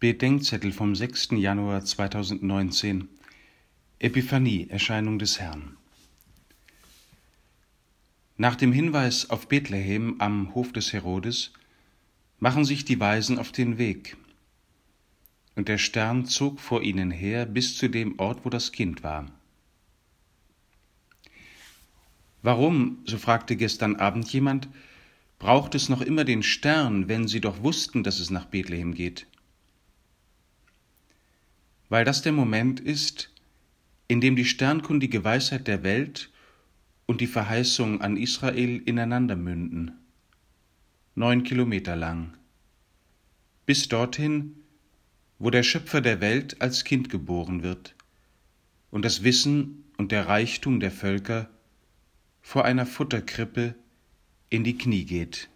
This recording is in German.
Bedenkzettel vom 6. Januar 2019 Epiphanie, Erscheinung des Herrn. Nach dem Hinweis auf Bethlehem am Hof des Herodes machen sich die Weisen auf den Weg. Und der Stern zog vor ihnen her bis zu dem Ort, wo das Kind war. Warum, so fragte gestern Abend jemand, braucht es noch immer den Stern, wenn sie doch wussten, dass es nach Bethlehem geht? Weil das der Moment ist, in dem die sternkundige Weisheit der Welt und die Verheißung an Israel ineinander münden. Neun Kilometer lang. Bis dorthin, wo der Schöpfer der Welt als Kind geboren wird und das Wissen und der Reichtum der Völker vor einer Futterkrippe in die Knie geht.